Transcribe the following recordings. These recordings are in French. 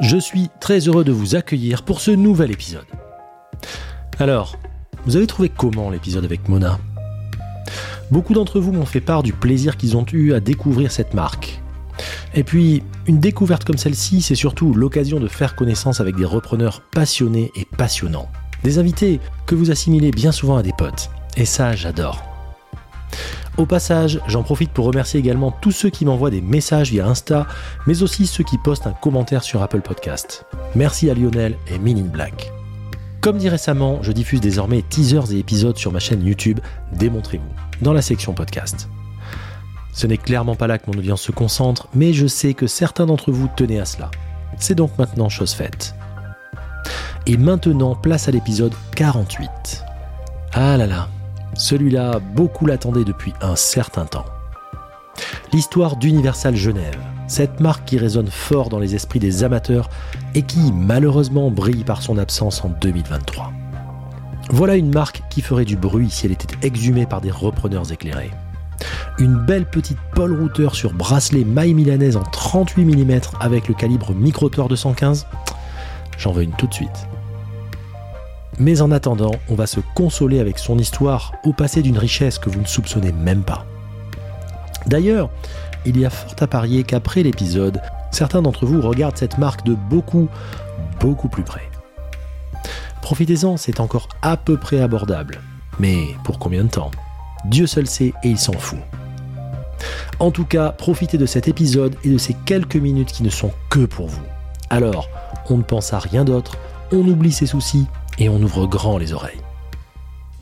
Je suis très heureux de vous accueillir pour ce nouvel épisode. Alors, vous avez trouvé comment l'épisode avec Mona? Beaucoup d'entre vous m'ont fait part du plaisir qu'ils ont eu à découvrir cette marque. Et puis, une découverte comme celle-ci, c'est surtout l'occasion de faire connaissance avec des repreneurs passionnés et passionnants. Des invités que vous assimilez bien souvent à des potes. Et ça, j'adore. Au passage, j'en profite pour remercier également tous ceux qui m'envoient des messages via Insta, mais aussi ceux qui postent un commentaire sur Apple Podcast. Merci à Lionel et Min Black. Comme dit récemment, je diffuse désormais teasers et épisodes sur ma chaîne YouTube Démontrez-vous, dans la section podcast. Ce n'est clairement pas là que mon audience se concentre, mais je sais que certains d'entre vous tenaient à cela. C'est donc maintenant chose faite. Et maintenant, place à l'épisode 48. Ah là là, celui-là, beaucoup l'attendaient depuis un certain temps. L'histoire d'Universal Genève, cette marque qui résonne fort dans les esprits des amateurs et qui malheureusement brille par son absence en 2023. Voilà une marque qui ferait du bruit si elle était exhumée par des repreneurs éclairés. Une belle petite Paul Router sur bracelet maille milanaise en 38 mm avec le calibre Microtor 215, j'en veux une tout de suite. Mais en attendant, on va se consoler avec son histoire au passé d'une richesse que vous ne soupçonnez même pas. D'ailleurs, il y a fort à parier qu'après l'épisode, certains d'entre vous regardent cette marque de beaucoup, beaucoup plus près. Profitez-en, c'est encore à peu près abordable. Mais pour combien de temps? Dieu seul sait et il s'en fout. En tout cas, profitez de cet épisode et de ces quelques minutes qui ne sont que pour vous. Alors, on ne pense à rien d'autre, on oublie ses soucis et on ouvre grand les oreilles.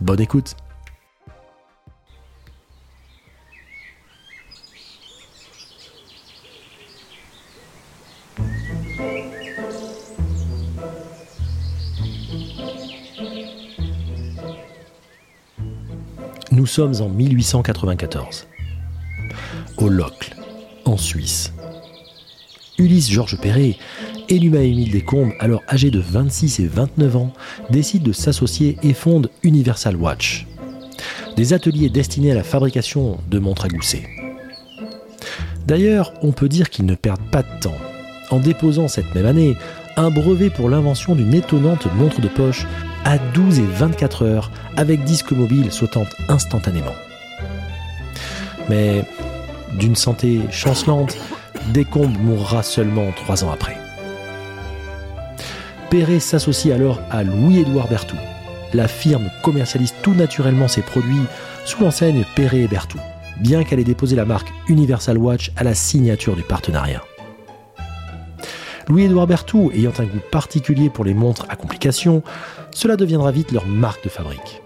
Bonne écoute Nous sommes en 1894, au Locle, en Suisse. Ulysse Georges Perret et Émile Descombes, alors âgé de 26 et 29 ans, décide de s'associer et fonde Universal Watch, des ateliers destinés à la fabrication de montres à gousset. D'ailleurs, on peut dire qu'ils ne perdent pas de temps, en déposant cette même année un brevet pour l'invention d'une étonnante montre de poche à 12 et 24 heures avec disque mobile sautant instantanément. Mais d'une santé chancelante, Descombes mourra seulement trois ans après. Perret s'associe alors à Louis-Édouard Berthoud. La firme commercialise tout naturellement ses produits sous l'enseigne Perret et Berthoud, bien qu'elle ait déposé la marque Universal Watch à la signature du partenariat. Louis-Édouard Berthoud ayant un goût particulier pour les montres à complications, cela deviendra vite leur marque de fabrique.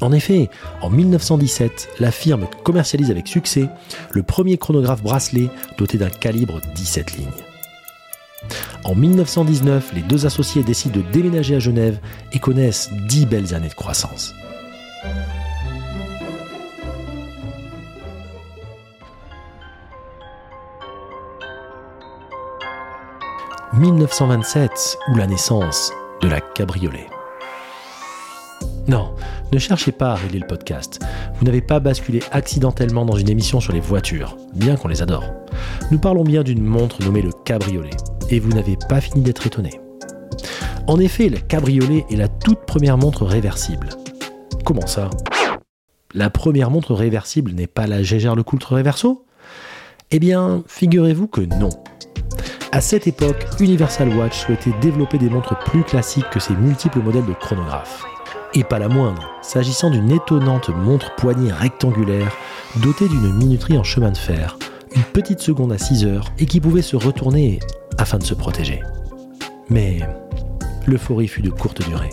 En effet, en 1917, la firme commercialise avec succès le premier chronographe bracelet doté d'un calibre 17 lignes. En 1919, les deux associés décident de déménager à Genève et connaissent dix belles années de croissance. « 1927 ou la naissance de la cabriolet. Non, ne cherchez pas à régler le podcast. Vous n'avez pas basculé accidentellement dans une émission sur les voitures, bien qu'on les adore. Nous parlons bien d'une montre nommée le cabriolet et vous n'avez pas fini d'être étonné. En effet, le cabriolet est la toute première montre réversible. Comment ça? La première montre réversible n'est pas la Gégère Le Coultre Reverso? Eh bien, figurez-vous que non. À cette époque, Universal Watch souhaitait développer des montres plus classiques que ses multiples modèles de chronographes. Et pas la moindre, s'agissant d'une étonnante montre poignée rectangulaire dotée d'une minuterie en chemin de fer, une petite seconde à 6 heures et qui pouvait se retourner afin de se protéger. Mais l'euphorie fut de courte durée.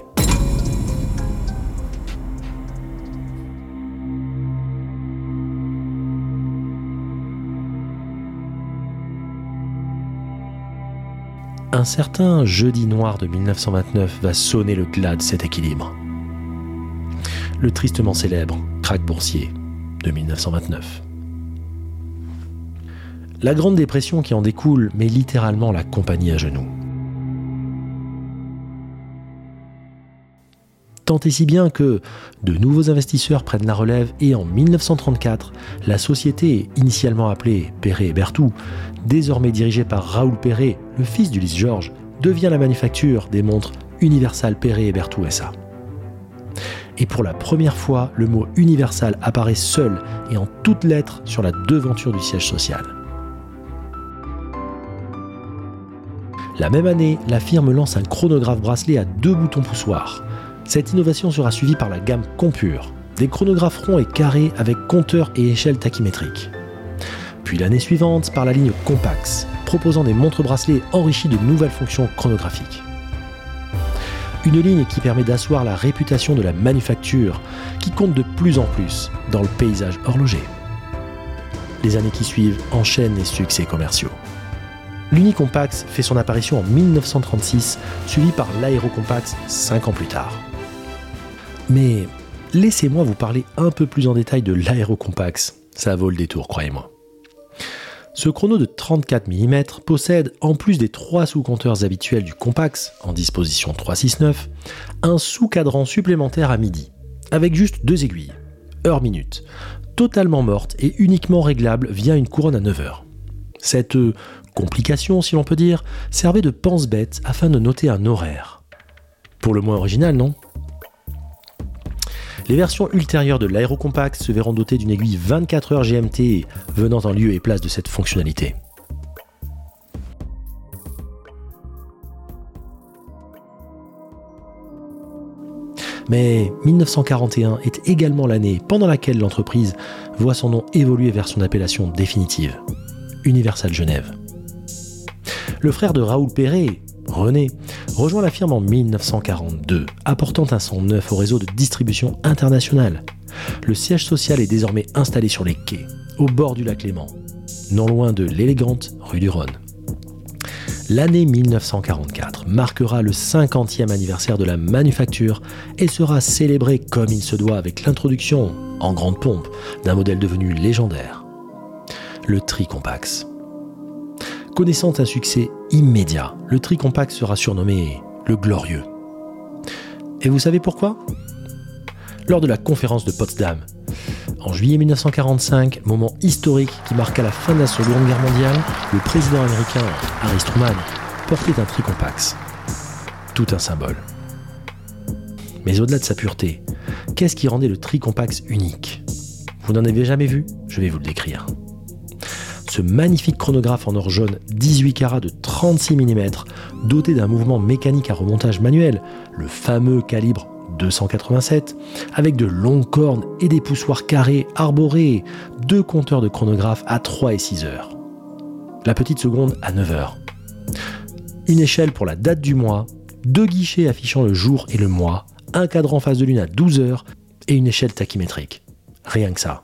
Un certain jeudi noir de 1929 va sonner le glas de cet équilibre. Le tristement célèbre crack boursier de 1929. La Grande Dépression qui en découle met littéralement la compagnie à genoux. Tant et si bien que de nouveaux investisseurs prennent la relève et en 1934, la société, initialement appelée Perret et Berthoud, désormais dirigée par Raoul Perret, le fils d'Ulysse Georges, devient la manufacture des montres Universal Perret et Berthoud SA. Et pour la première fois, le mot Universal apparaît seul et en toutes lettres sur la devanture du siège social. La même année, la firme lance un chronographe bracelet à deux boutons poussoirs. Cette innovation sera suivie par la gamme Compure, des chronographes ronds et carrés avec compteur et échelle tachymétrique. Puis l'année suivante par la ligne Compax, proposant des montres bracelets enrichies de nouvelles fonctions chronographiques. Une ligne qui permet d'asseoir la réputation de la manufacture, qui compte de plus en plus dans le paysage horloger. Les années qui suivent enchaînent les succès commerciaux. L'Unicompax fait son apparition en 1936, suivi par l'Aérocompax 5 ans plus tard. Mais laissez-moi vous parler un peu plus en détail de l'Aérocompax. Ça vaut le détour, croyez-moi. Ce chrono de 34 mm possède, en plus des trois sous-compteurs habituels du Compax, en disposition 369, un sous-cadran supplémentaire à midi, avec juste deux aiguilles, heure-minute, totalement morte et uniquement réglable via une couronne à 9 heures. Cette complication, si l'on peut dire, servait de pense-bête afin de noter un horaire. Pour le moins original, non? Les versions ultérieures de l'aérocompact se verront dotées d'une aiguille 24 heures GMT venant en lieu et place de cette fonctionnalité. Mais 1941 est également l'année pendant laquelle l'entreprise voit son nom évoluer vers son appellation définitive, Universal Genève. Le frère de Raoul Perret, René, rejoint la firme en 1942, apportant un son neuf au réseau de distribution internationale. Le siège social est désormais installé sur les quais, au bord du lac Léman, non loin de l'élégante rue du Rhône. L'année 1944 marquera le 50e anniversaire de la manufacture et sera célébrée comme il se doit avec l'introduction, en grande pompe, d'un modèle devenu légendaire, le Tricompax. Connaissant un succès immédiat, le Tricompact sera surnommé le Glorieux. Et vous savez pourquoi? Lors de la conférence de Potsdam, en juillet 1945, moment historique qui marqua la fin de la Seconde Guerre mondiale, le président américain Harry Truman portait un Tricompax. Tout un symbole. Mais au-delà de sa pureté, qu'est-ce qui rendait le Tricompax unique? Vous n'en avez jamais vu? Je vais vous le décrire ce magnifique chronographe en or jaune 18 carats de 36 mm, doté d'un mouvement mécanique à remontage manuel, le fameux calibre 287, avec de longues cornes et des poussoirs carrés arborés, deux compteurs de chronographe à 3 et 6 heures. La petite seconde à 9 heures. Une échelle pour la date du mois, deux guichets affichant le jour et le mois, un cadran face de lune à 12 heures et une échelle tachymétrique. Rien que ça.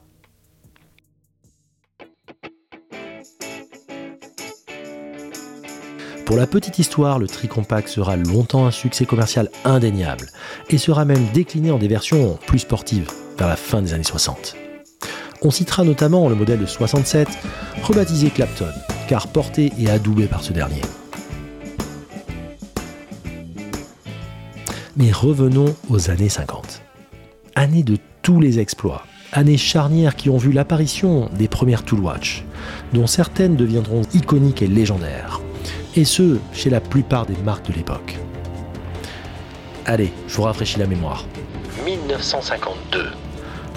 Pour la petite histoire, le Tricompact sera longtemps un succès commercial indéniable et sera même décliné en des versions plus sportives vers la fin des années 60. On citera notamment le modèle de 67, rebaptisé Clapton, car porté et adoubé par ce dernier. Mais revenons aux années 50. Années de tous les exploits, années charnières qui ont vu l'apparition des premières Toolwatch, dont certaines deviendront iconiques et légendaires et ce, chez la plupart des marques de l'époque. Allez, je vous rafraîchis la mémoire. 1952.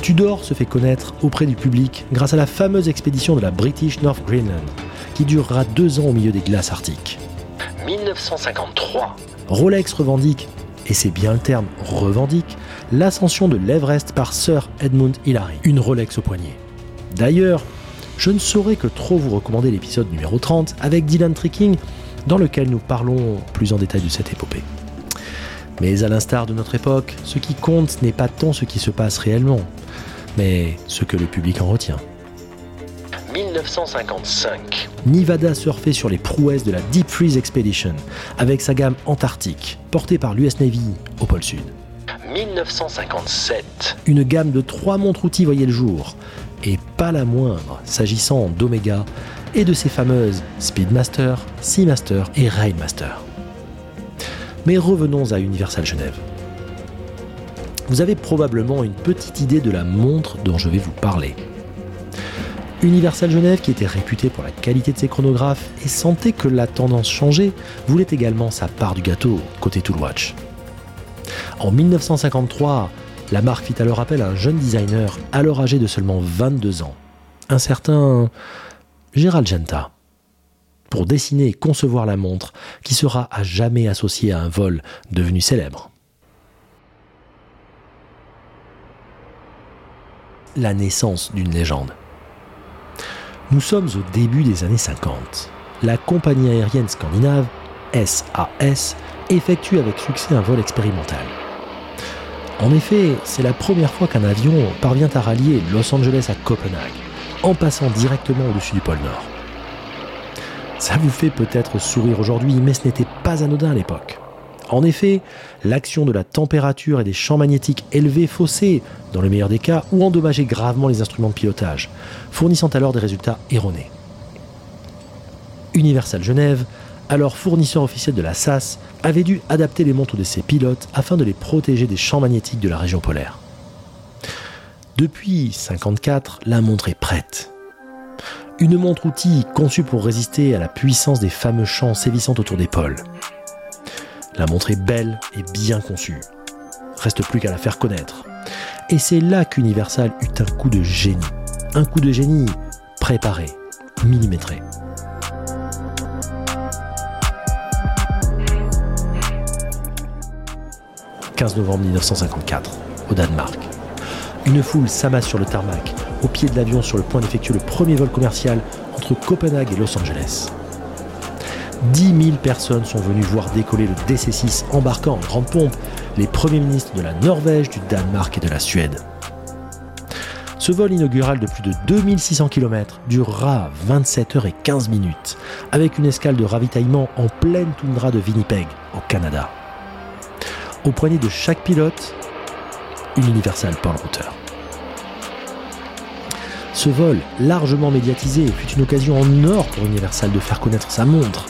Tudor se fait connaître auprès du public grâce à la fameuse expédition de la British North Greenland, qui durera deux ans au milieu des glaces arctiques. 1953. Rolex revendique, et c'est bien le terme revendique, l'ascension de l'Everest par Sir Edmund Hillary, une Rolex au poignet. D'ailleurs, je ne saurais que trop vous recommander l'épisode numéro 30 avec Dylan Tricking dans lequel nous parlons plus en détail de cette épopée. Mais à l'instar de notre époque, ce qui compte n'est pas tant ce qui se passe réellement, mais ce que le public en retient. 1955, Nivada surfait sur les prouesses de la Deep Freeze Expedition avec sa gamme Antarctique, portée par l'US Navy au pôle Sud. 1957, une gamme de trois montres-outils voyait le jour, et pas la moindre s'agissant d'Omega et de ses fameuses Speedmaster, Seamaster et Railmaster. Mais revenons à Universal Genève. Vous avez probablement une petite idée de la montre dont je vais vous parler. Universal Genève, qui était réputé pour la qualité de ses chronographes et sentait que la tendance changeait, voulait également sa part du gâteau côté Toolwatch. En 1953, la marque fit alors appel à un jeune designer, alors âgé de seulement 22 ans, un certain Gérald Genta, pour dessiner et concevoir la montre qui sera à jamais associée à un vol devenu célèbre. La naissance d'une légende. Nous sommes au début des années 50. La compagnie aérienne scandinave, SAS, effectue avec succès un vol expérimental. En effet, c'est la première fois qu'un avion parvient à rallier Los Angeles à Copenhague, en passant directement au-dessus du pôle Nord. Ça vous fait peut-être sourire aujourd'hui, mais ce n'était pas anodin à l'époque. En effet, l'action de la température et des champs magnétiques élevés faussaient, dans le meilleur des cas, ou endommageaient gravement les instruments de pilotage, fournissant alors des résultats erronés. Universal Genève alors fournisseur officiel de la SAS, avait dû adapter les montres de ses pilotes afin de les protéger des champs magnétiques de la région polaire. Depuis 1954, la montre est prête. Une montre-outil conçue pour résister à la puissance des fameux champs sévissant autour des pôles. La montre est belle et bien conçue. Reste plus qu'à la faire connaître. Et c'est là qu'Universal eut un coup de génie. Un coup de génie préparé, millimétré. 15 novembre 1954, au Danemark. Une foule s'amasse sur le tarmac, au pied de l'avion sur le point d'effectuer le premier vol commercial entre Copenhague et Los Angeles. 10 000 personnes sont venues voir décoller le DC-6 embarquant en grande pompe les premiers ministres de la Norvège, du Danemark et de la Suède. Ce vol inaugural de plus de 2600 km durera 27 heures et 15 minutes, avec une escale de ravitaillement en pleine toundra de Winnipeg, au Canada au poignet de chaque pilote Universal Paul Router. Ce vol, largement médiatisé, fut une occasion en or pour Universal de faire connaître sa montre,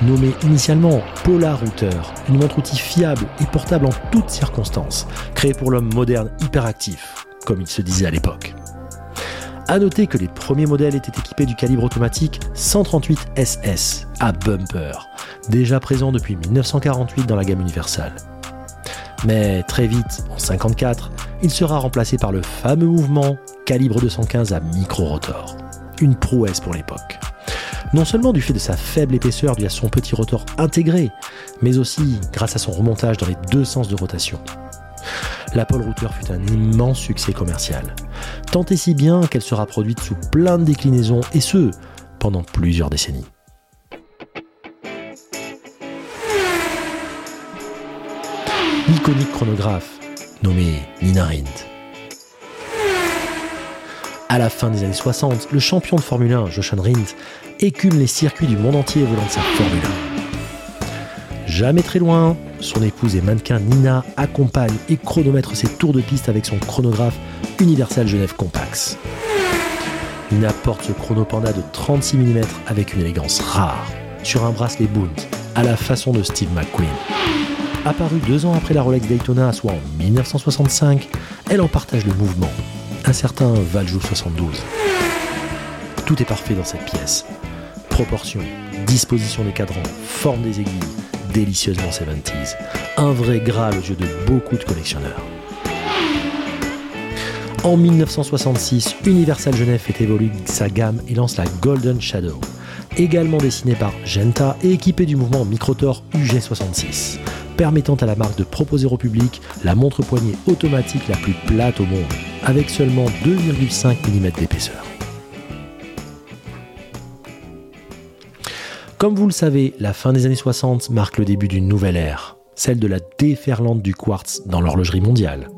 nommée initialement Polar Router, une montre-outil fiable et portable en toutes circonstances, créée pour l'homme moderne hyperactif, comme il se disait à l'époque. A noter que les premiers modèles étaient équipés du calibre automatique 138 SS à bumper, déjà présent depuis 1948 dans la gamme universelle. Mais très vite, en 54, il sera remplacé par le fameux mouvement calibre 215 à micro-rotor. Une prouesse pour l'époque. Non seulement du fait de sa faible épaisseur due à son petit rotor intégré, mais aussi grâce à son remontage dans les deux sens de rotation. L'Apple Router fut un immense succès commercial, tant et si bien qu'elle sera produite sous plein de déclinaisons, et ce, pendant plusieurs décennies. L'iconique chronographe nommé Nina Rindt. À la fin des années 60, le champion de Formule 1, Jochen Rindt, écume les circuits du monde entier volant de sa Formule 1. Jamais très loin, son épouse et mannequin Nina accompagne et chronomètre ses tours de piste avec son chronographe Universal Genève Compax. Nina porte ce chronopanda de 36 mm avec une élégance rare, sur un bracelet Bund, à la façon de Steve McQueen. Apparue deux ans après la Rolex Daytona, soit en 1965, elle en partage le mouvement. Un certain Valjoux 72. Tout est parfait dans cette pièce. Proportion, disposition des cadrans, forme des aiguilles, délicieusement 70s. Un vrai graal aux yeux de beaucoup de collectionneurs. En 1966, Universal Genève fait évoluer sa gamme et lance la Golden Shadow, également dessinée par Genta et équipée du mouvement Microtor UG66 permettant à la marque de proposer au public la montre poignée automatique la plus plate au monde, avec seulement 2,5 mm d'épaisseur. Comme vous le savez, la fin des années 60 marque le début d'une nouvelle ère, celle de la déferlante du quartz dans l'horlogerie mondiale.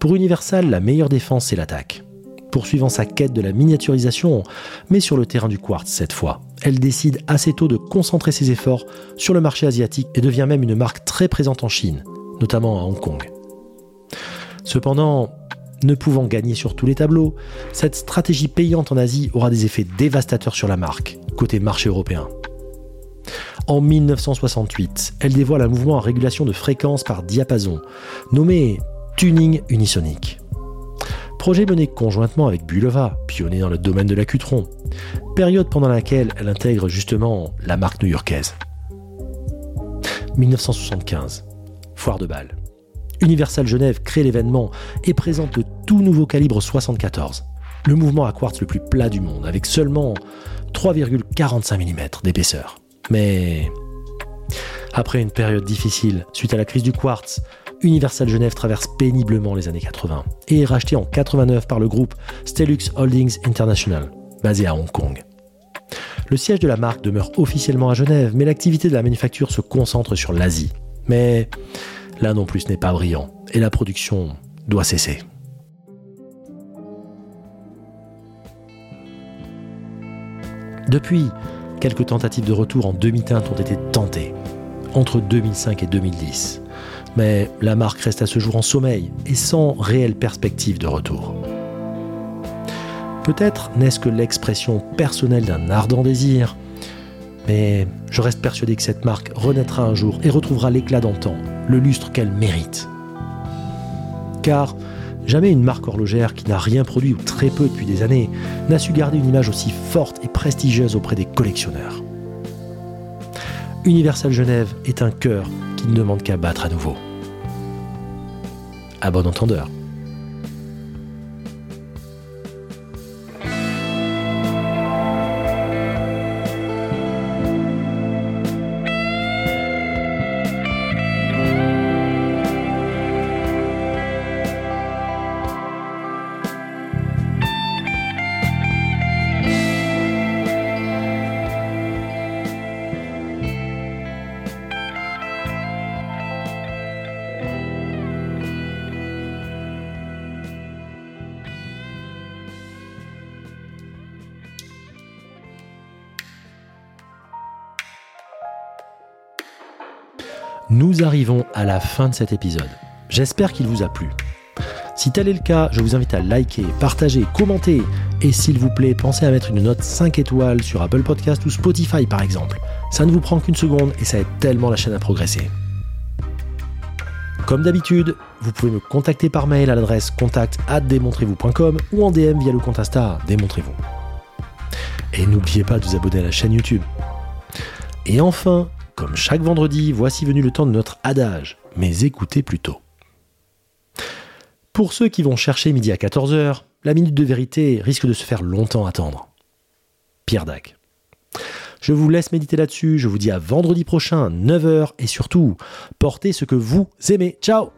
Pour Universal, la meilleure défense, c'est l'attaque. Poursuivant sa quête de la miniaturisation, mais sur le terrain du quartz cette fois. Elle décide assez tôt de concentrer ses efforts sur le marché asiatique et devient même une marque très présente en Chine, notamment à Hong Kong. Cependant, ne pouvant gagner sur tous les tableaux, cette stratégie payante en Asie aura des effets dévastateurs sur la marque, côté marché européen. En 1968, elle dévoile un mouvement à régulation de fréquence par diapason, nommé Tuning Unisonic. Projet mené conjointement avec Bulova, pionnier dans le domaine de l'acutron, période pendant laquelle elle intègre justement la marque new-yorkaise. 1975, foire de Bâle. Universal Genève crée l'événement et présente le tout nouveau calibre 74, le mouvement à quartz le plus plat du monde, avec seulement 3,45 mm d'épaisseur. Mais après une période difficile suite à la crise du quartz, Universal Genève traverse péniblement les années 80 et est racheté en 89 par le groupe Stelux Holdings International, basé à Hong Kong. Le siège de la marque demeure officiellement à Genève, mais l'activité de la manufacture se concentre sur l'Asie. Mais là non plus ce n'est pas brillant, et la production doit cesser. Depuis, quelques tentatives de retour en demi-teinte ont été tentées, entre 2005 et 2010 mais la marque reste à ce jour en sommeil et sans réelle perspective de retour. Peut-être n'est-ce que l'expression personnelle d'un ardent désir, mais je reste persuadé que cette marque renaîtra un jour et retrouvera l'éclat d'antan, le lustre qu'elle mérite. Car jamais une marque horlogère qui n'a rien produit ou très peu depuis des années n'a su garder une image aussi forte et prestigieuse auprès des collectionneurs. Universal Genève est un cœur qui ne demande qu'à battre à nouveau. À bon entendeur. Nous arrivons à la fin de cet épisode. J'espère qu'il vous a plu. Si tel est le cas, je vous invite à liker, partager, commenter et s'il vous plaît, pensez à mettre une note 5 étoiles sur Apple Podcast ou Spotify par exemple. Ça ne vous prend qu'une seconde et ça aide tellement la chaîne à progresser. Comme d'habitude, vous pouvez me contacter par mail à l'adresse contact vous.com ou en DM via le compte Insta Démontrez-vous. Et n'oubliez pas de vous abonner à la chaîne YouTube. Et enfin, comme chaque vendredi, voici venu le temps de notre adage, mais écoutez plutôt. Pour ceux qui vont chercher midi à 14h, la minute de vérité risque de se faire longtemps attendre. Pierre Dac. Je vous laisse méditer là-dessus, je vous dis à vendredi prochain, 9h, et surtout, portez ce que vous aimez. Ciao